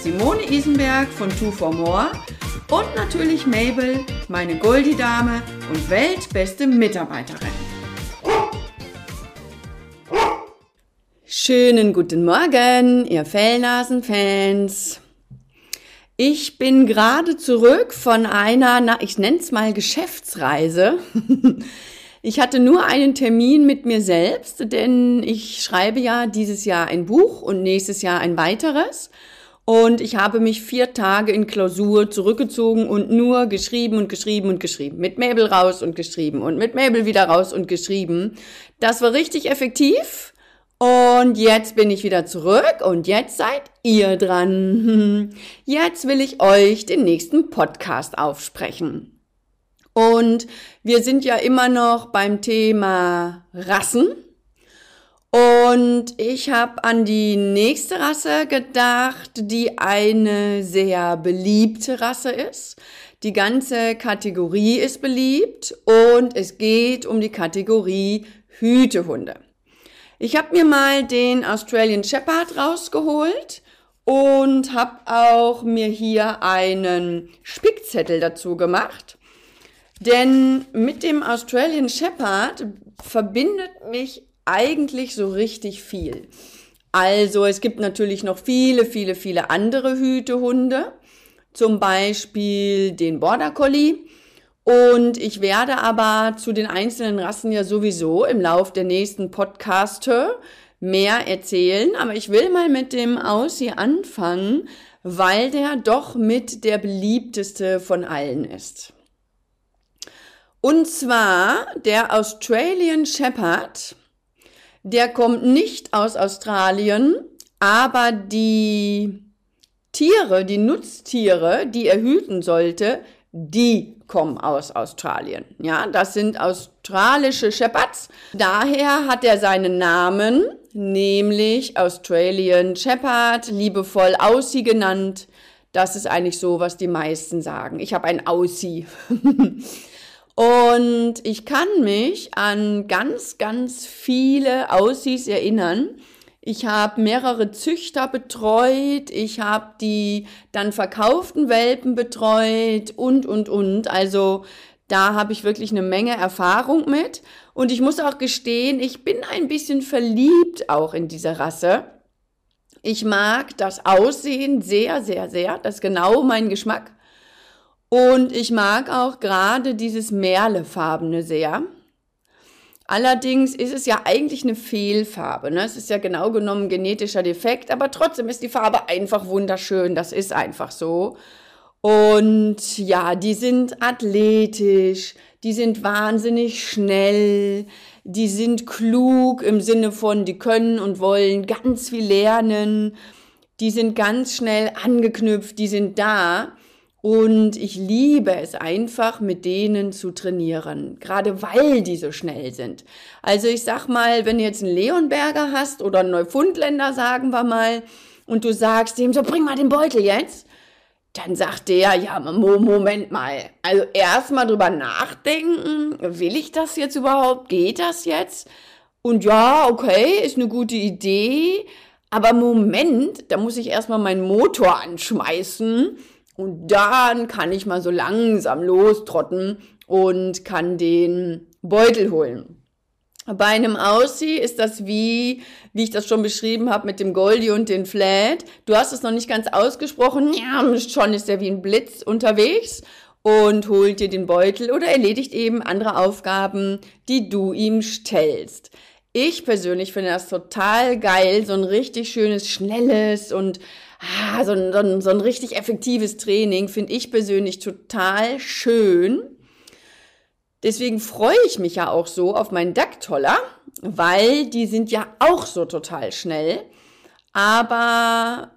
Simone Isenberg von Two for More und natürlich Mabel, meine Goldie-Dame und weltbeste Mitarbeiterin. Schönen guten Morgen, ihr Fellnasen-Fans. Ich bin gerade zurück von einer, na, ich nenne es mal Geschäftsreise. Ich hatte nur einen Termin mit mir selbst, denn ich schreibe ja dieses Jahr ein Buch und nächstes Jahr ein weiteres. Und ich habe mich vier Tage in Klausur zurückgezogen und nur geschrieben und geschrieben und geschrieben. Mit Mabel raus und geschrieben und mit Mabel wieder raus und geschrieben. Das war richtig effektiv. Und jetzt bin ich wieder zurück und jetzt seid ihr dran. Jetzt will ich euch den nächsten Podcast aufsprechen. Und wir sind ja immer noch beim Thema Rassen. Und ich habe an die nächste Rasse gedacht, die eine sehr beliebte Rasse ist. Die ganze Kategorie ist beliebt und es geht um die Kategorie Hütehunde. Ich habe mir mal den Australian Shepherd rausgeholt und habe auch mir hier einen Spickzettel dazu gemacht. Denn mit dem Australian Shepherd verbindet mich eigentlich so richtig viel. Also es gibt natürlich noch viele, viele, viele andere Hütehunde, zum Beispiel den Border Collie. Und ich werde aber zu den einzelnen Rassen ja sowieso im Lauf der nächsten Podcaste mehr erzählen. Aber ich will mal mit dem Aussie anfangen, weil der doch mit der beliebteste von allen ist. Und zwar der Australian Shepherd, der kommt nicht aus Australien, aber die Tiere, die Nutztiere, die er hüten sollte, die kommen aus Australien. Ja, das sind australische Shepherds. Daher hat er seinen Namen, nämlich Australian Shepherd, liebevoll Aussie genannt. Das ist eigentlich so, was die meisten sagen. Ich habe ein Aussie. Und ich kann mich an ganz, ganz viele Aussies erinnern. Ich habe mehrere Züchter betreut, ich habe die dann verkauften Welpen betreut und, und, und. Also da habe ich wirklich eine Menge Erfahrung mit. Und ich muss auch gestehen, ich bin ein bisschen verliebt auch in diese Rasse. Ich mag das Aussehen sehr, sehr, sehr. Das ist genau mein Geschmack. Und ich mag auch gerade dieses Merlefarbene sehr. Allerdings ist es ja eigentlich eine Fehlfarbe. Ne? Es ist ja genau genommen genetischer Defekt, aber trotzdem ist die Farbe einfach wunderschön. Das ist einfach so. Und ja, die sind athletisch, die sind wahnsinnig schnell, die sind klug im Sinne von, die können und wollen ganz viel lernen, die sind ganz schnell angeknüpft, die sind da. Und ich liebe es einfach, mit denen zu trainieren, gerade weil die so schnell sind. Also ich sag mal, wenn du jetzt einen Leonberger hast oder einen Neufundländer, sagen wir mal, und du sagst dem so, bring mal den Beutel jetzt, dann sagt der, ja, Moment mal. Also erstmal drüber nachdenken, will ich das jetzt überhaupt? Geht das jetzt? Und ja, okay, ist eine gute Idee. Aber Moment, da muss ich erstmal meinen Motor anschmeißen und dann kann ich mal so langsam lostrotten und kann den Beutel holen. Bei einem Aussie ist das wie, wie ich das schon beschrieben habe mit dem Goldie und den Flat. Du hast es noch nicht ganz ausgesprochen. Ja, schon ist er wie ein Blitz unterwegs und holt dir den Beutel oder erledigt eben andere Aufgaben, die du ihm stellst. Ich persönlich finde das total geil, so ein richtig schönes, schnelles und ah, so, ein, so, ein, so ein richtig effektives Training finde ich persönlich total schön. Deswegen freue ich mich ja auch so auf meinen Ducktoller, weil die sind ja auch so total schnell. Aber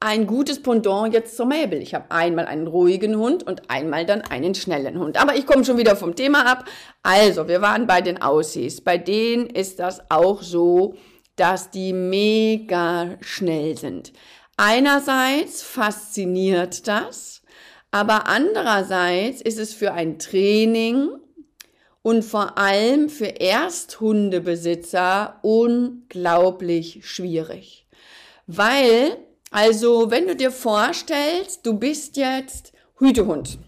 ein gutes Pendant jetzt zur Mabel. Ich habe einmal einen ruhigen Hund und einmal dann einen schnellen Hund. Aber ich komme schon wieder vom Thema ab. Also, wir waren bei den Aussies. Bei denen ist das auch so, dass die mega schnell sind. Einerseits fasziniert das, aber andererseits ist es für ein Training und vor allem für Ersthundebesitzer unglaublich schwierig. Weil also, wenn du dir vorstellst, du bist jetzt Hütehund,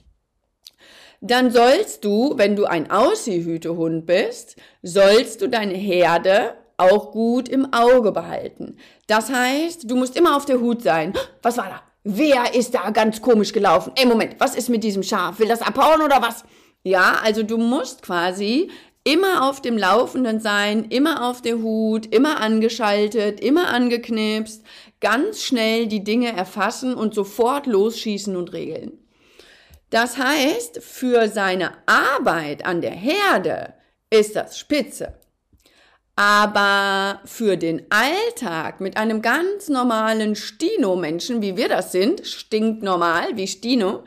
dann sollst du, wenn du ein Aussie-Hütehund bist, sollst du deine Herde auch gut im Auge behalten. Das heißt, du musst immer auf der Hut sein. Was war da? Wer ist da ganz komisch gelaufen? Ey, Moment, was ist mit diesem Schaf? Will das abhauen oder was? Ja, also du musst quasi immer auf dem Laufenden sein, immer auf der Hut, immer angeschaltet, immer angeknipst, ganz schnell die Dinge erfassen und sofort losschießen und regeln. Das heißt, für seine Arbeit an der Herde ist das spitze. Aber für den Alltag mit einem ganz normalen Stino-Menschen, wie wir das sind, stinkt normal wie Stino,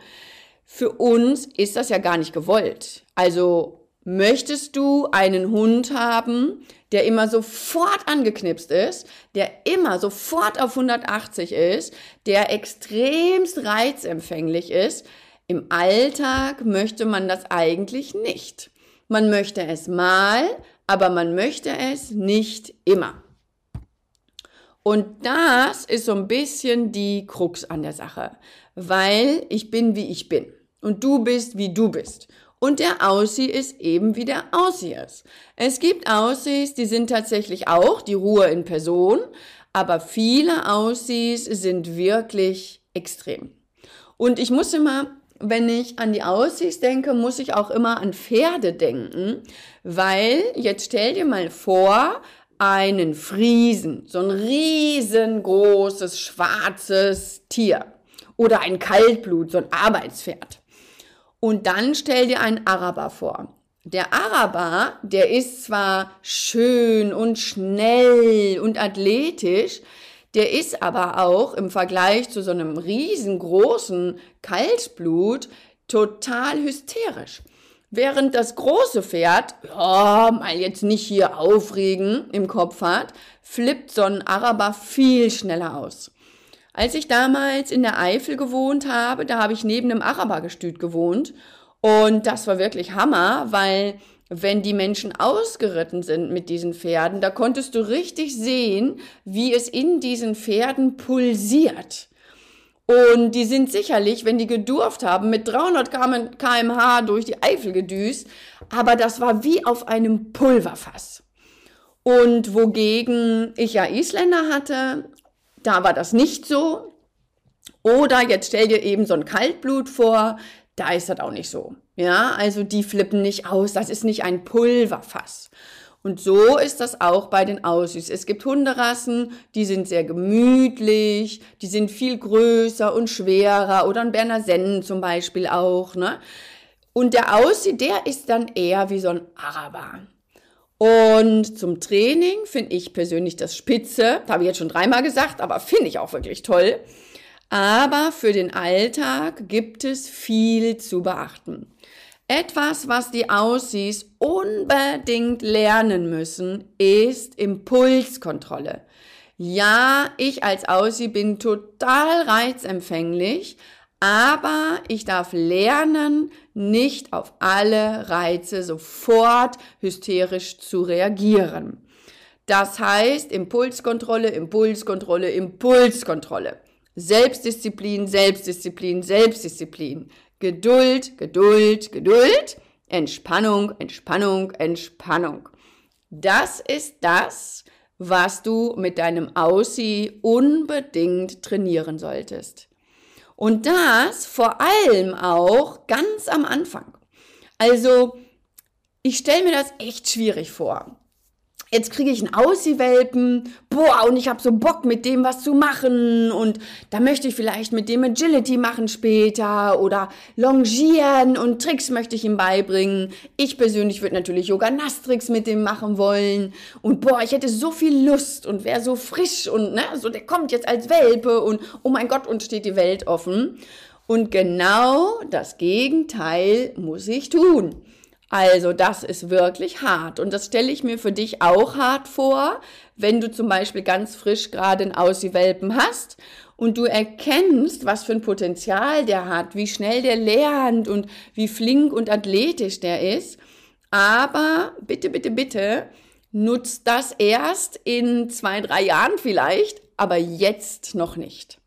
für uns ist das ja gar nicht gewollt. Also Möchtest du einen Hund haben, der immer sofort angeknipst ist, der immer sofort auf 180 ist, der extremst reizempfänglich ist? Im Alltag möchte man das eigentlich nicht. Man möchte es mal, aber man möchte es nicht immer. Und das ist so ein bisschen die Krux an der Sache, weil ich bin, wie ich bin und du bist, wie du bist. Und der Aussie ist eben wie der Aussie ist. Es gibt Aussies, die sind tatsächlich auch die Ruhe in Person, aber viele Aussies sind wirklich extrem. Und ich muss immer, wenn ich an die Aussies denke, muss ich auch immer an Pferde denken, weil jetzt stell dir mal vor, einen Friesen, so ein riesengroßes schwarzes Tier oder ein Kaltblut, so ein Arbeitspferd. Und dann stell dir einen Araber vor. Der Araber, der ist zwar schön und schnell und athletisch, der ist aber auch im Vergleich zu so einem riesengroßen Kaltblut total hysterisch. Während das große Pferd, ja, mal jetzt nicht hier aufregen im Kopf hat, flippt so ein Araber viel schneller aus. Als ich damals in der Eifel gewohnt habe, da habe ich neben einem Arabergestüt gewohnt und das war wirklich Hammer, weil wenn die Menschen ausgeritten sind mit diesen Pferden, da konntest du richtig sehen, wie es in diesen Pferden pulsiert. Und die sind sicherlich, wenn die gedurft haben, mit 300 kmh durch die Eifel gedüst, aber das war wie auf einem Pulverfass. Und wogegen ich ja Isländer hatte da war das nicht so. Oder jetzt stell dir eben so ein Kaltblut vor, da ist das auch nicht so. Ja, also die flippen nicht aus, das ist nicht ein Pulverfass. Und so ist das auch bei den Aussies. Es gibt Hunderassen, die sind sehr gemütlich, die sind viel größer und schwerer oder ein Berner Sennen zum Beispiel auch. Ne? Und der Aussie, der ist dann eher wie so ein Araber. Und zum Training finde ich persönlich das Spitze, das habe ich jetzt schon dreimal gesagt, aber finde ich auch wirklich toll. Aber für den Alltag gibt es viel zu beachten. Etwas, was die Aussies unbedingt lernen müssen, ist Impulskontrolle. Ja, ich als Aussie bin total reizempfänglich, aber ich darf lernen, nicht auf alle Reize sofort hysterisch zu reagieren. Das heißt Impulskontrolle, Impulskontrolle, Impulskontrolle. Selbstdisziplin, Selbstdisziplin, Selbstdisziplin. Geduld, Geduld, Geduld. Entspannung, Entspannung, Entspannung. Das ist das, was du mit deinem Aussie unbedingt trainieren solltest. Und das vor allem auch ganz am Anfang. Also, ich stelle mir das echt schwierig vor. Jetzt kriege ich einen Aussie-Welpen, boah, und ich habe so Bock mit dem was zu machen und da möchte ich vielleicht mit dem Agility machen später oder Longieren und Tricks möchte ich ihm beibringen. Ich persönlich würde natürlich Yoga-Nass-Tricks mit dem machen wollen und boah, ich hätte so viel Lust und wäre so frisch und ne, so der kommt jetzt als Welpe und oh mein Gott, und steht die Welt offen. Und genau das Gegenteil muss ich tun. Also das ist wirklich hart und das stelle ich mir für dich auch hart vor, wenn du zum Beispiel ganz frisch gerade einen Aussie-Welpen hast und du erkennst, was für ein Potenzial der hat, wie schnell der lernt und wie flink und athletisch der ist. Aber bitte, bitte, bitte, nutzt das erst in zwei, drei Jahren vielleicht, aber jetzt noch nicht.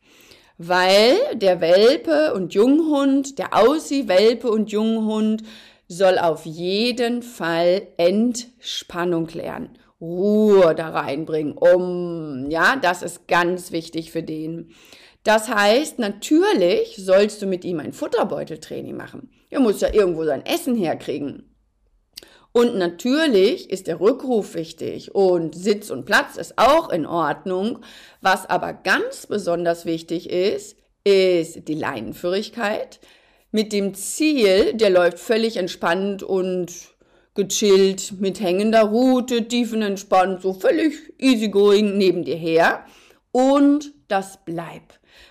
Weil der Welpe und Junghund, der Aussie-Welpe und Junghund soll auf jeden Fall Entspannung lernen. Ruhe da reinbringen. Um, ja, das ist ganz wichtig für den. Das heißt, natürlich sollst du mit ihm ein Futterbeuteltraining machen. Er muss ja irgendwo sein Essen herkriegen. Und natürlich ist der Rückruf wichtig und Sitz und Platz ist auch in Ordnung. Was aber ganz besonders wichtig ist, ist die Leinenführigkeit, mit dem Ziel, der läuft völlig entspannt und gechillt mit hängender Rute, tiefenentspannt, so völlig easygoing neben dir her. Und das Bleib.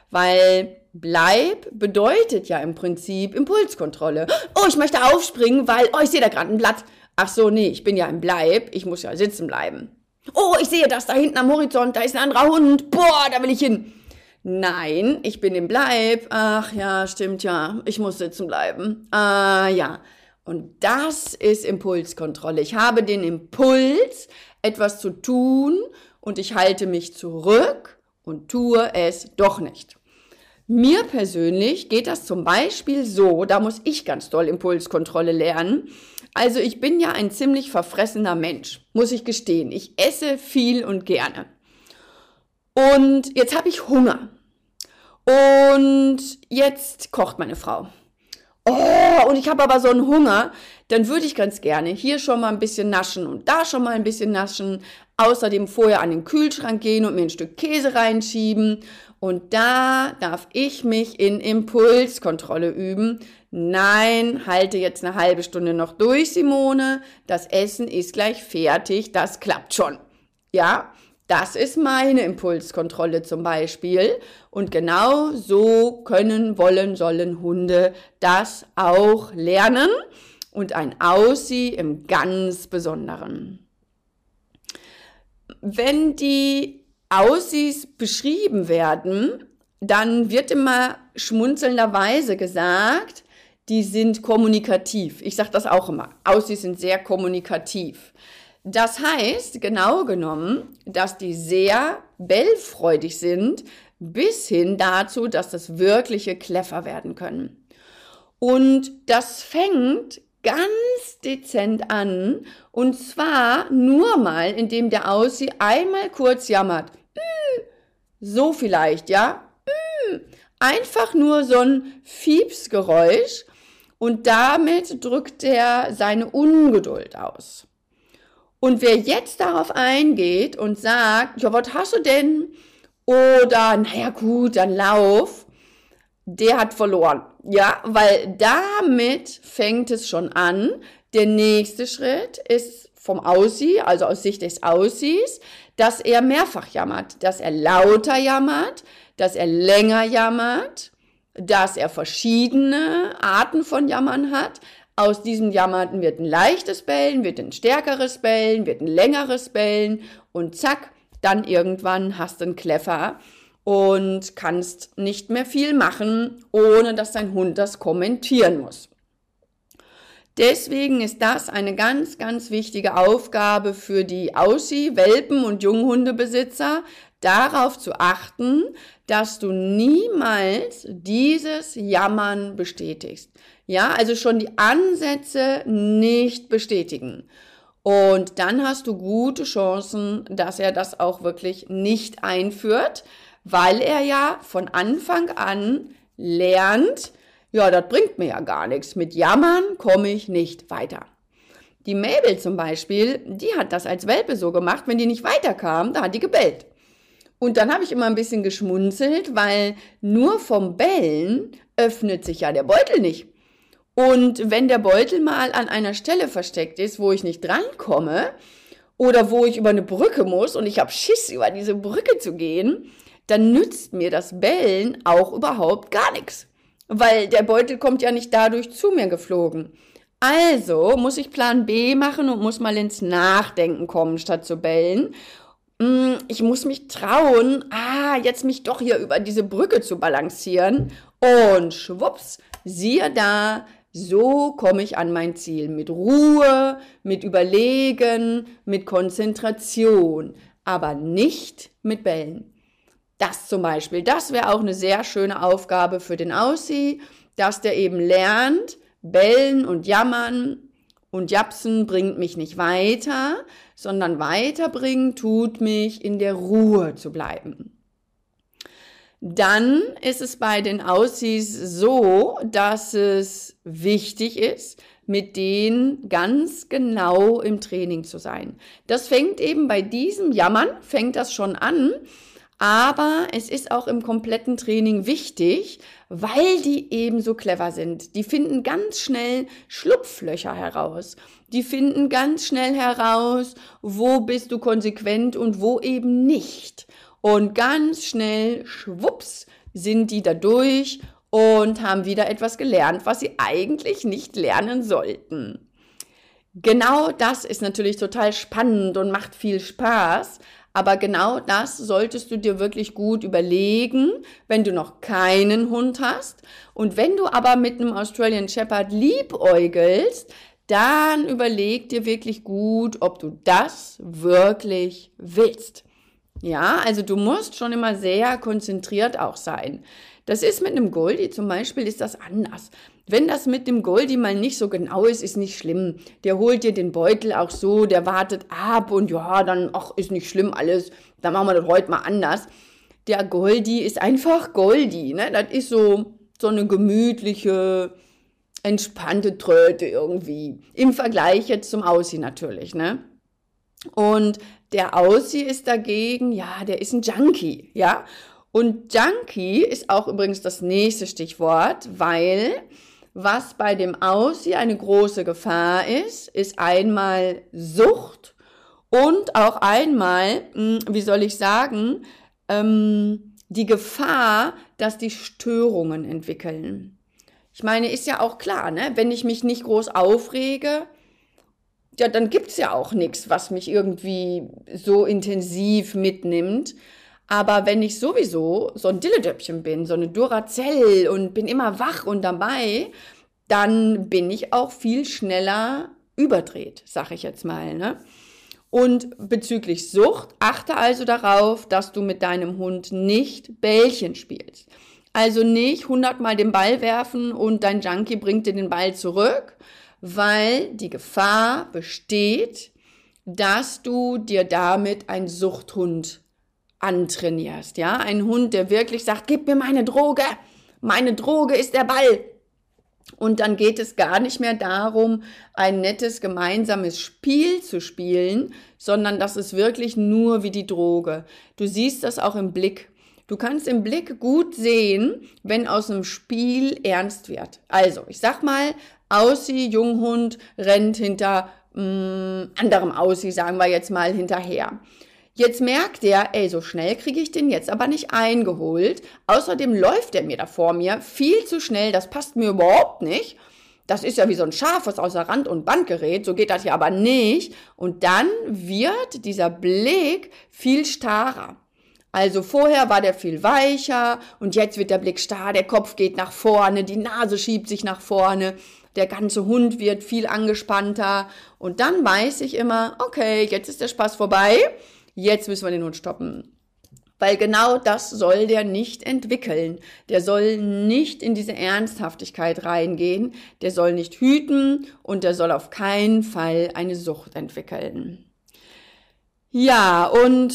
Weil Bleib bedeutet ja im Prinzip Impulskontrolle. Oh, ich möchte aufspringen, weil, oh, ich sehe da gerade ein Blatt. Ach so, nee, ich bin ja im Bleib, ich muss ja sitzen bleiben. Oh, ich sehe das da hinten am Horizont, da ist ein anderer Hund. Boah, da will ich hin. Nein, ich bin im Bleib. Ach ja, stimmt ja. Ich muss sitzen bleiben. Ah ja. Und das ist Impulskontrolle. Ich habe den Impuls, etwas zu tun und ich halte mich zurück und tue es doch nicht. Mir persönlich geht das zum Beispiel so, da muss ich ganz doll Impulskontrolle lernen. Also ich bin ja ein ziemlich verfressener Mensch, muss ich gestehen. Ich esse viel und gerne. Und jetzt habe ich Hunger. Und jetzt kocht meine Frau. Oh, und ich habe aber so einen Hunger, dann würde ich ganz gerne hier schon mal ein bisschen naschen und da schon mal ein bisschen naschen. Außerdem vorher an den Kühlschrank gehen und mir ein Stück Käse reinschieben. Und da darf ich mich in Impulskontrolle üben. Nein, halte jetzt eine halbe Stunde noch durch, Simone. Das Essen ist gleich fertig. Das klappt schon. Ja, das ist meine Impulskontrolle zum Beispiel. Und genau so können, wollen, sollen Hunde das auch lernen. Und ein Aussie im ganz Besonderen. Wenn die Aussies beschrieben werden, dann wird immer schmunzelnderweise gesagt, die sind kommunikativ. Ich sage das auch immer. Aussies sind sehr kommunikativ. Das heißt, genau genommen, dass die sehr bellfreudig sind, bis hin dazu, dass das wirkliche Kleffer werden können. Und das fängt ganz dezent an, und zwar nur mal, indem der Aussie einmal kurz jammert. So vielleicht, ja? Einfach nur so ein Fiepsgeräusch und damit drückt er seine Ungeduld aus. Und wer jetzt darauf eingeht und sagt, ja, was hast du denn? Oder, naja, gut, dann lauf, der hat verloren. Ja, weil damit fängt es schon an. Der nächste Schritt ist vom Aussie, also aus Sicht des Aussies, dass er mehrfach jammert, dass er lauter jammert, dass er länger jammert, dass er verschiedene Arten von Jammern hat, aus diesem Jammerten wird ein leichtes Bellen, wird ein stärkeres Bellen, wird ein längeres Bellen und zack, dann irgendwann hast du einen Kleffer und kannst nicht mehr viel machen, ohne dass dein Hund das kommentieren muss. Deswegen ist das eine ganz, ganz wichtige Aufgabe für die Aussie, Welpen und Junghundebesitzer, darauf zu achten, dass du niemals dieses Jammern bestätigst. Ja, also schon die Ansätze nicht bestätigen. Und dann hast du gute Chancen, dass er das auch wirklich nicht einführt, weil er ja von Anfang an lernt, ja, das bringt mir ja gar nichts. Mit Jammern komme ich nicht weiter. Die Mabel zum Beispiel, die hat das als Welpe so gemacht, wenn die nicht weiterkam, da hat die gebellt. Und dann habe ich immer ein bisschen geschmunzelt, weil nur vom Bellen öffnet sich ja der Beutel nicht. Und wenn der Beutel mal an einer Stelle versteckt ist, wo ich nicht drankomme oder wo ich über eine Brücke muss und ich habe Schiss, über diese Brücke zu gehen, dann nützt mir das Bellen auch überhaupt gar nichts. Weil der Beutel kommt ja nicht dadurch zu mir geflogen. Also muss ich Plan B machen und muss mal ins Nachdenken kommen, statt zu bellen. Mm, ich muss mich trauen, ah, jetzt mich doch hier über diese Brücke zu balancieren. Und schwupps, siehe da, so komme ich an mein Ziel. Mit Ruhe, mit Überlegen, mit Konzentration, aber nicht mit Bellen. Das zum Beispiel, das wäre auch eine sehr schöne Aufgabe für den Aussie, dass der eben lernt, Bellen und Jammern und Japsen bringt mich nicht weiter, sondern weiterbringen tut mich in der Ruhe zu bleiben. Dann ist es bei den Aussies so, dass es wichtig ist, mit denen ganz genau im Training zu sein. Das fängt eben bei diesem Jammern, fängt das schon an, aber es ist auch im kompletten Training wichtig, weil die eben so clever sind. Die finden ganz schnell Schlupflöcher heraus. Die finden ganz schnell heraus, wo bist du konsequent und wo eben nicht. Und ganz schnell, schwupps, sind die da durch und haben wieder etwas gelernt, was sie eigentlich nicht lernen sollten. Genau das ist natürlich total spannend und macht viel Spaß. Aber genau das solltest du dir wirklich gut überlegen, wenn du noch keinen Hund hast. Und wenn du aber mit einem Australian Shepherd liebäugelst, dann überleg dir wirklich gut, ob du das wirklich willst. Ja, also du musst schon immer sehr konzentriert auch sein. Das ist mit einem Goldie zum Beispiel, ist das anders. Wenn das mit dem Goldie mal nicht so genau ist, ist nicht schlimm. Der holt dir den Beutel auch so, der wartet ab und ja, dann, ach, ist nicht schlimm alles. Dann machen wir das heute mal anders. Der Goldie ist einfach Goldie, ne? Das ist so, so eine gemütliche, entspannte Tröte irgendwie. Im Vergleich jetzt zum Aussie natürlich, ne? Und der Aussie ist dagegen, ja, der ist ein Junkie, ja. Und Junkie ist auch übrigens das nächste Stichwort, weil was bei dem Aussie eine große Gefahr ist, ist einmal Sucht und auch einmal, hm, wie soll ich sagen, ähm, die Gefahr, dass die Störungen entwickeln. Ich meine, ist ja auch klar, ne? wenn ich mich nicht groß aufrege, ja, dann gibt's ja auch nichts, was mich irgendwie so intensiv mitnimmt. Aber wenn ich sowieso so ein Dilledöppchen bin, so eine Duracell und bin immer wach und dabei, dann bin ich auch viel schneller überdreht, sag ich jetzt mal. Ne? Und bezüglich Sucht, achte also darauf, dass du mit deinem Hund nicht Bällchen spielst. Also nicht hundertmal den Ball werfen und dein Junkie bringt dir den Ball zurück, weil die Gefahr besteht, dass du dir damit ein Suchthund antrainierst, ja? Ein Hund, der wirklich sagt, gib mir meine Droge. Meine Droge ist der Ball. Und dann geht es gar nicht mehr darum, ein nettes gemeinsames Spiel zu spielen, sondern das ist wirklich nur wie die Droge. Du siehst das auch im Blick. Du kannst im Blick gut sehen, wenn aus einem Spiel ernst wird. Also, ich sag mal, Aussie, Junghund, rennt hinter mh, mm, anderem Aussie, sagen wir jetzt mal, hinterher. Jetzt merkt er, ey, so schnell kriege ich den jetzt aber nicht eingeholt. Außerdem läuft er mir da vor mir viel zu schnell, das passt mir überhaupt nicht. Das ist ja wie so ein Schaf, was außer Rand und Band gerät, so geht das hier aber nicht. Und dann wird dieser Blick viel starrer. Also vorher war der viel weicher und jetzt wird der Blick starr, der Kopf geht nach vorne, die Nase schiebt sich nach vorne, der ganze Hund wird viel angespannter und dann weiß ich immer, okay, jetzt ist der Spaß vorbei jetzt müssen wir den Hund stoppen. Weil genau das soll der nicht entwickeln. Der soll nicht in diese Ernsthaftigkeit reingehen. Der soll nicht hüten und der soll auf keinen Fall eine Sucht entwickeln. Ja, und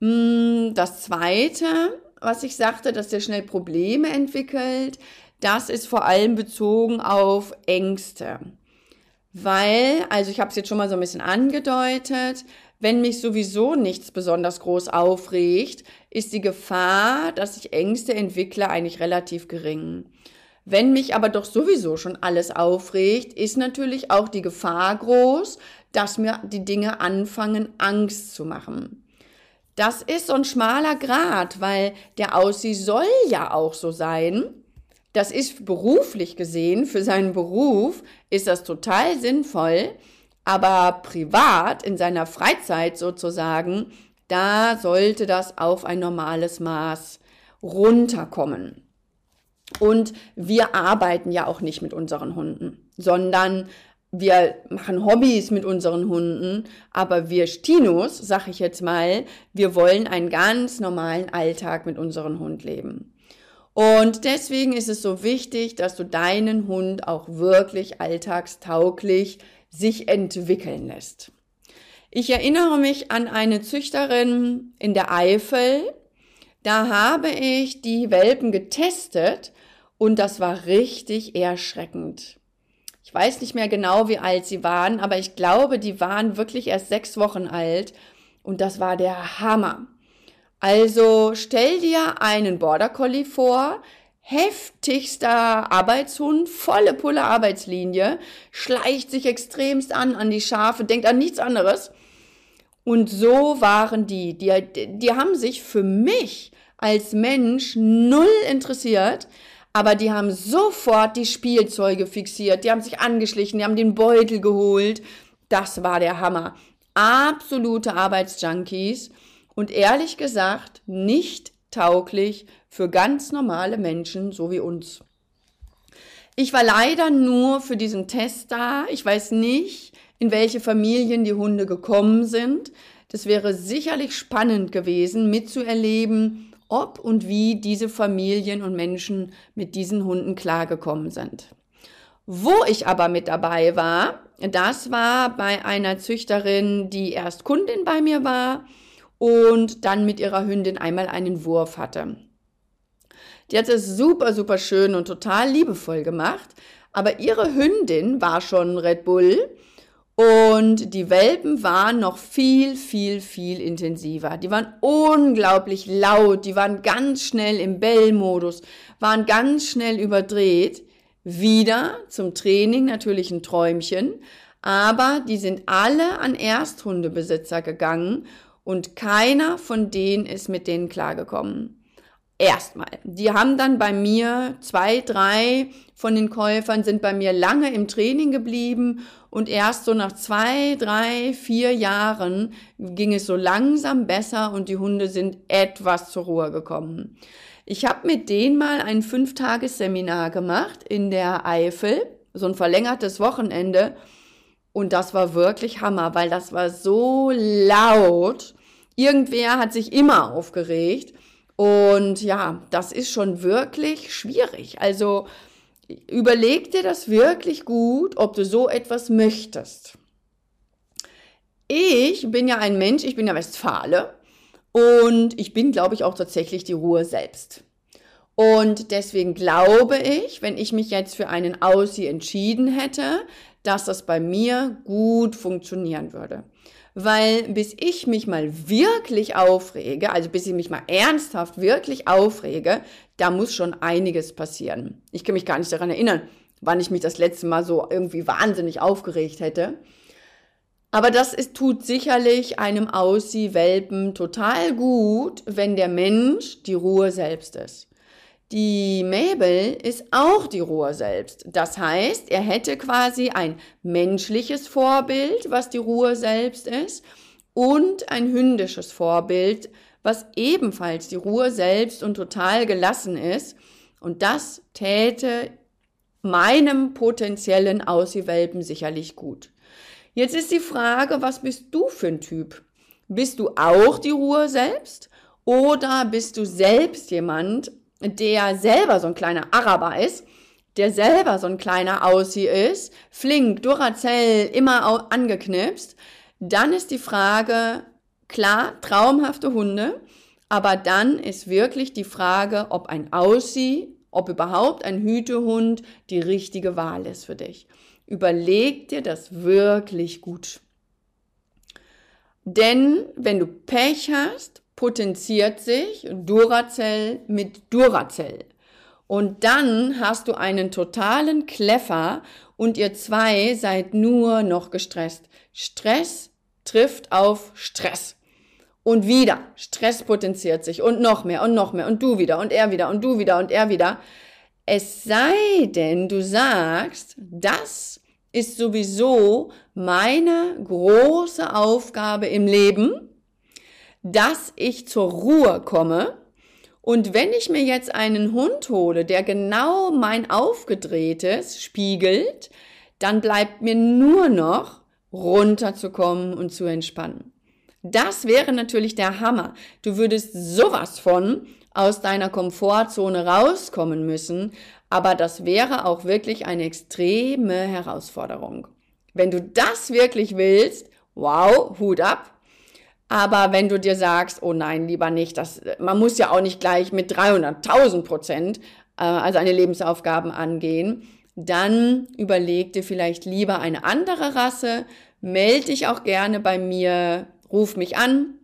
mh, hm, das Zweite, was ich sagte, dass der schnell Probleme entwickelt, das ist vor allem bezogen auf Ängste. Weil, also ich habe es jetzt schon mal so ein bisschen angedeutet, wenn mich sowieso nichts besonders groß aufregt, ist die Gefahr, dass ich Ängste entwickle, eigentlich relativ gering. Wenn mich aber doch sowieso schon alles aufregt, ist natürlich auch die Gefahr groß, dass mir die Dinge anfangen, Angst zu machen. Das ist so ein schmaler Grad, weil der Aussie soll ja auch so sein. Das ist beruflich gesehen, für seinen Beruf ist das total sinnvoll, aber privat, in seiner Freizeit sozusagen, da sollte das auf ein normales Maß runterkommen. Und wir arbeiten ja auch nicht mit unseren Hunden, sondern wir machen Hobbys mit unseren Hunden, aber wir Stinos, sag ich jetzt mal, wir wollen einen ganz normalen Alltag mit unserem Hund leben. Und deswegen ist es so wichtig, dass du deinen Hund auch wirklich alltagstauglich sich entwickeln lässt. Ich erinnere mich an eine Züchterin in der Eifel. Da habe ich die Welpen getestet und das war richtig erschreckend. Ich weiß nicht mehr genau, wie alt sie waren, aber ich glaube, die waren wirklich erst sechs Wochen alt und das war der Hammer. Also stell dir einen Border Collie vor, heftigster Arbeitshund, volle Pulle Arbeitslinie, schleicht sich extremst an an die Schafe, denkt an nichts anderes. Und so waren die, die, die haben sich für mich als Mensch null interessiert, aber die haben sofort die Spielzeuge fixiert, die haben sich angeschlichen, die haben den Beutel geholt. Das war der Hammer. Absolute Arbeitsjunkies und ehrlich gesagt nicht tauglich für ganz normale Menschen, so wie uns. Ich war leider nur für diesen Test da. Ich weiß nicht, in welche Familien die Hunde gekommen sind. Das wäre sicherlich spannend gewesen, mitzuerleben, ob und wie diese Familien und Menschen mit diesen Hunden klargekommen sind. Wo ich aber mit dabei war, das war bei einer Züchterin, die erst Kundin bei mir war und dann mit ihrer Hündin einmal einen Wurf hatte. Die hat es super, super schön und total liebevoll gemacht. Aber ihre Hündin war schon Red Bull und die Welpen waren noch viel, viel, viel intensiver. Die waren unglaublich laut, die waren ganz schnell im Bellmodus, waren ganz schnell überdreht. Wieder zum Training natürlich ein Träumchen, aber die sind alle an Ersthundebesitzer gegangen und keiner von denen ist mit denen klargekommen. Erstmal. Die haben dann bei mir, zwei, drei von den Käufern sind bei mir lange im Training geblieben und erst so nach zwei, drei, vier Jahren ging es so langsam besser und die Hunde sind etwas zur Ruhe gekommen. Ich habe mit denen mal ein Fünftagesseminar gemacht in der Eifel, so ein verlängertes Wochenende und das war wirklich Hammer, weil das war so laut. Irgendwer hat sich immer aufgeregt und ja, das ist schon wirklich schwierig. Also überleg dir das wirklich gut, ob du so etwas möchtest. Ich bin ja ein Mensch, ich bin ja Westfale und ich bin, glaube ich, auch tatsächlich die Ruhe selbst. Und deswegen glaube ich, wenn ich mich jetzt für einen Aussie entschieden hätte, dass das bei mir gut funktionieren würde weil bis ich mich mal wirklich aufrege, also bis ich mich mal ernsthaft wirklich aufrege, da muss schon einiges passieren. Ich kann mich gar nicht daran erinnern, wann ich mich das letzte Mal so irgendwie wahnsinnig aufgeregt hätte. Aber das ist, tut sicherlich einem Aussie-Welpen total gut, wenn der Mensch die Ruhe selbst ist. Die Mabel ist auch die Ruhe selbst. Das heißt, er hätte quasi ein menschliches Vorbild, was die Ruhe selbst ist, und ein hündisches Vorbild, was ebenfalls die Ruhe selbst und total gelassen ist. Und das täte meinem potenziellen Aussiewelpen sicherlich gut. Jetzt ist die Frage, was bist du für ein Typ? Bist du auch die Ruhe selbst? Oder bist du selbst jemand, der selber so ein kleiner Araber ist, der selber so ein kleiner Aussie ist, flink, Duracell, immer angeknipst, dann ist die Frage, klar, traumhafte Hunde, aber dann ist wirklich die Frage, ob ein Aussie, ob überhaupt ein Hütehund die richtige Wahl ist für dich. überleg dir das wirklich gut. Denn wenn du Pech hast, potenziert sich Duracell mit Duracell. Und dann hast du einen totalen Kleffer und ihr zwei seid nur noch gestresst. Stress trifft auf Stress. Und wieder, Stress potenziert sich und noch mehr und noch mehr und du wieder und er wieder und du wieder und er wieder. Es sei denn, du sagst, das ist sowieso meine große Aufgabe im Leben, dass ich zur Ruhe komme. Und wenn ich mir jetzt einen Hund hole, der genau mein aufgedrehtes spiegelt, dann bleibt mir nur noch runterzukommen und zu entspannen. Das wäre natürlich der Hammer. Du würdest sowas von aus deiner Komfortzone rauskommen müssen, aber das wäre auch wirklich eine extreme Herausforderung. Wenn du das wirklich willst, wow, Hut ab. Aber wenn du dir sagst, oh nein, lieber nicht, das, man muss ja auch nicht gleich mit 300.000 Prozent, äh, also eine Lebensaufgaben angehen, dann überleg dir vielleicht lieber eine andere Rasse, melde dich auch gerne bei mir, ruf mich an,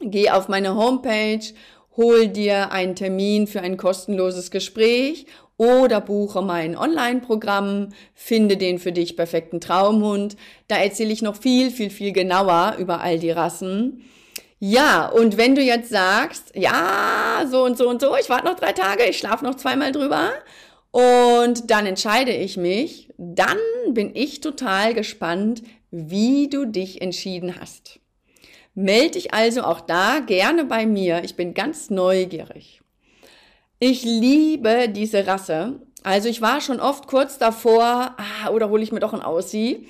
geh auf meine Homepage, hol dir einen Termin für ein kostenloses Gespräch oder buche mein Online-Programm, finde den für dich perfekten Traumhund. Da erzähle ich noch viel, viel, viel genauer über all die Rassen. Ja, und wenn du jetzt sagst, ja, so und so und so, ich warte noch drei Tage, ich schlafe noch zweimal drüber und dann entscheide ich mich, dann bin ich total gespannt, wie du dich entschieden hast. Meld dich also auch da gerne bei mir. Ich bin ganz neugierig. Ich liebe diese Rasse. Also ich war schon oft kurz davor, ah, oder hole ich mir doch ein Aussie.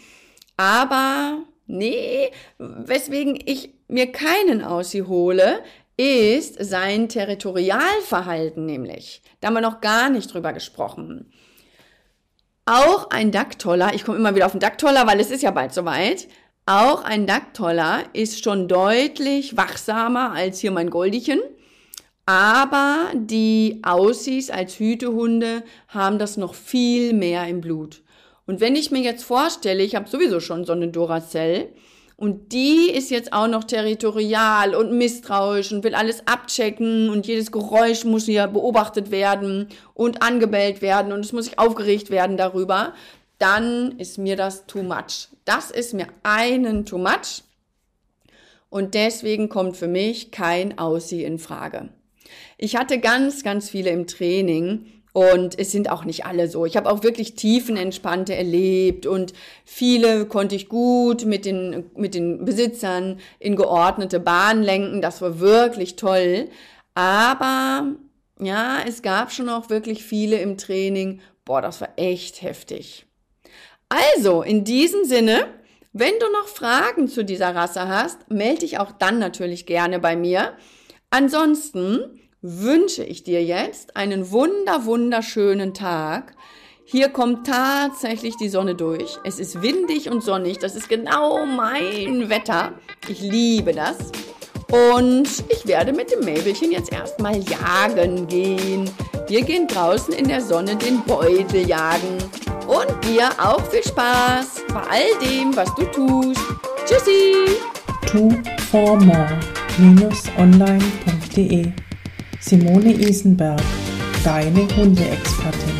Aber nee, weswegen ich mir keinen Aussie hole, ist sein Territorialverhalten nämlich. Da haben wir noch gar nicht drüber gesprochen. Auch ein Dacktoller, ich komme immer wieder auf den Dacktoller, weil es ist ja bald soweit. Auch ein Dacktoller ist schon deutlich wachsamer als hier mein Goldichen. Aber die Aussies als Hütehunde haben das noch viel mehr im Blut. Und wenn ich mir jetzt vorstelle, ich habe sowieso schon so eine Duracell und die ist jetzt auch noch territorial und misstrauisch und will alles abchecken und jedes Geräusch muss hier beobachtet werden und angebellt werden und es muss sich aufgeregt werden darüber, dann ist mir das too much. Das ist mir einen too much und deswegen kommt für mich kein Aussie in Frage. Ich hatte ganz, ganz viele im Training und es sind auch nicht alle so. Ich habe auch wirklich tiefenentspannte erlebt und viele konnte ich gut mit den, mit den Besitzern in geordnete Bahnen lenken. Das war wirklich toll. Aber ja, es gab schon auch wirklich viele im Training. Boah, das war echt heftig. Also, in diesem Sinne, wenn du noch Fragen zu dieser Rasse hast, melde dich auch dann natürlich gerne bei mir. Ansonsten wünsche ich dir jetzt einen wunder, wunderschönen Tag. Hier kommt tatsächlich die Sonne durch. Es ist windig und sonnig. Das ist genau mein Wetter. Ich liebe das. Und ich werde mit dem Mäbelchen jetzt erstmal jagen gehen. Wir gehen draußen in der Sonne den Beutel jagen. Und dir auch viel Spaß bei all dem, was du tust. Tschüssi! Two for more-online.de Simone Isenberg, deine Hundeexpertin.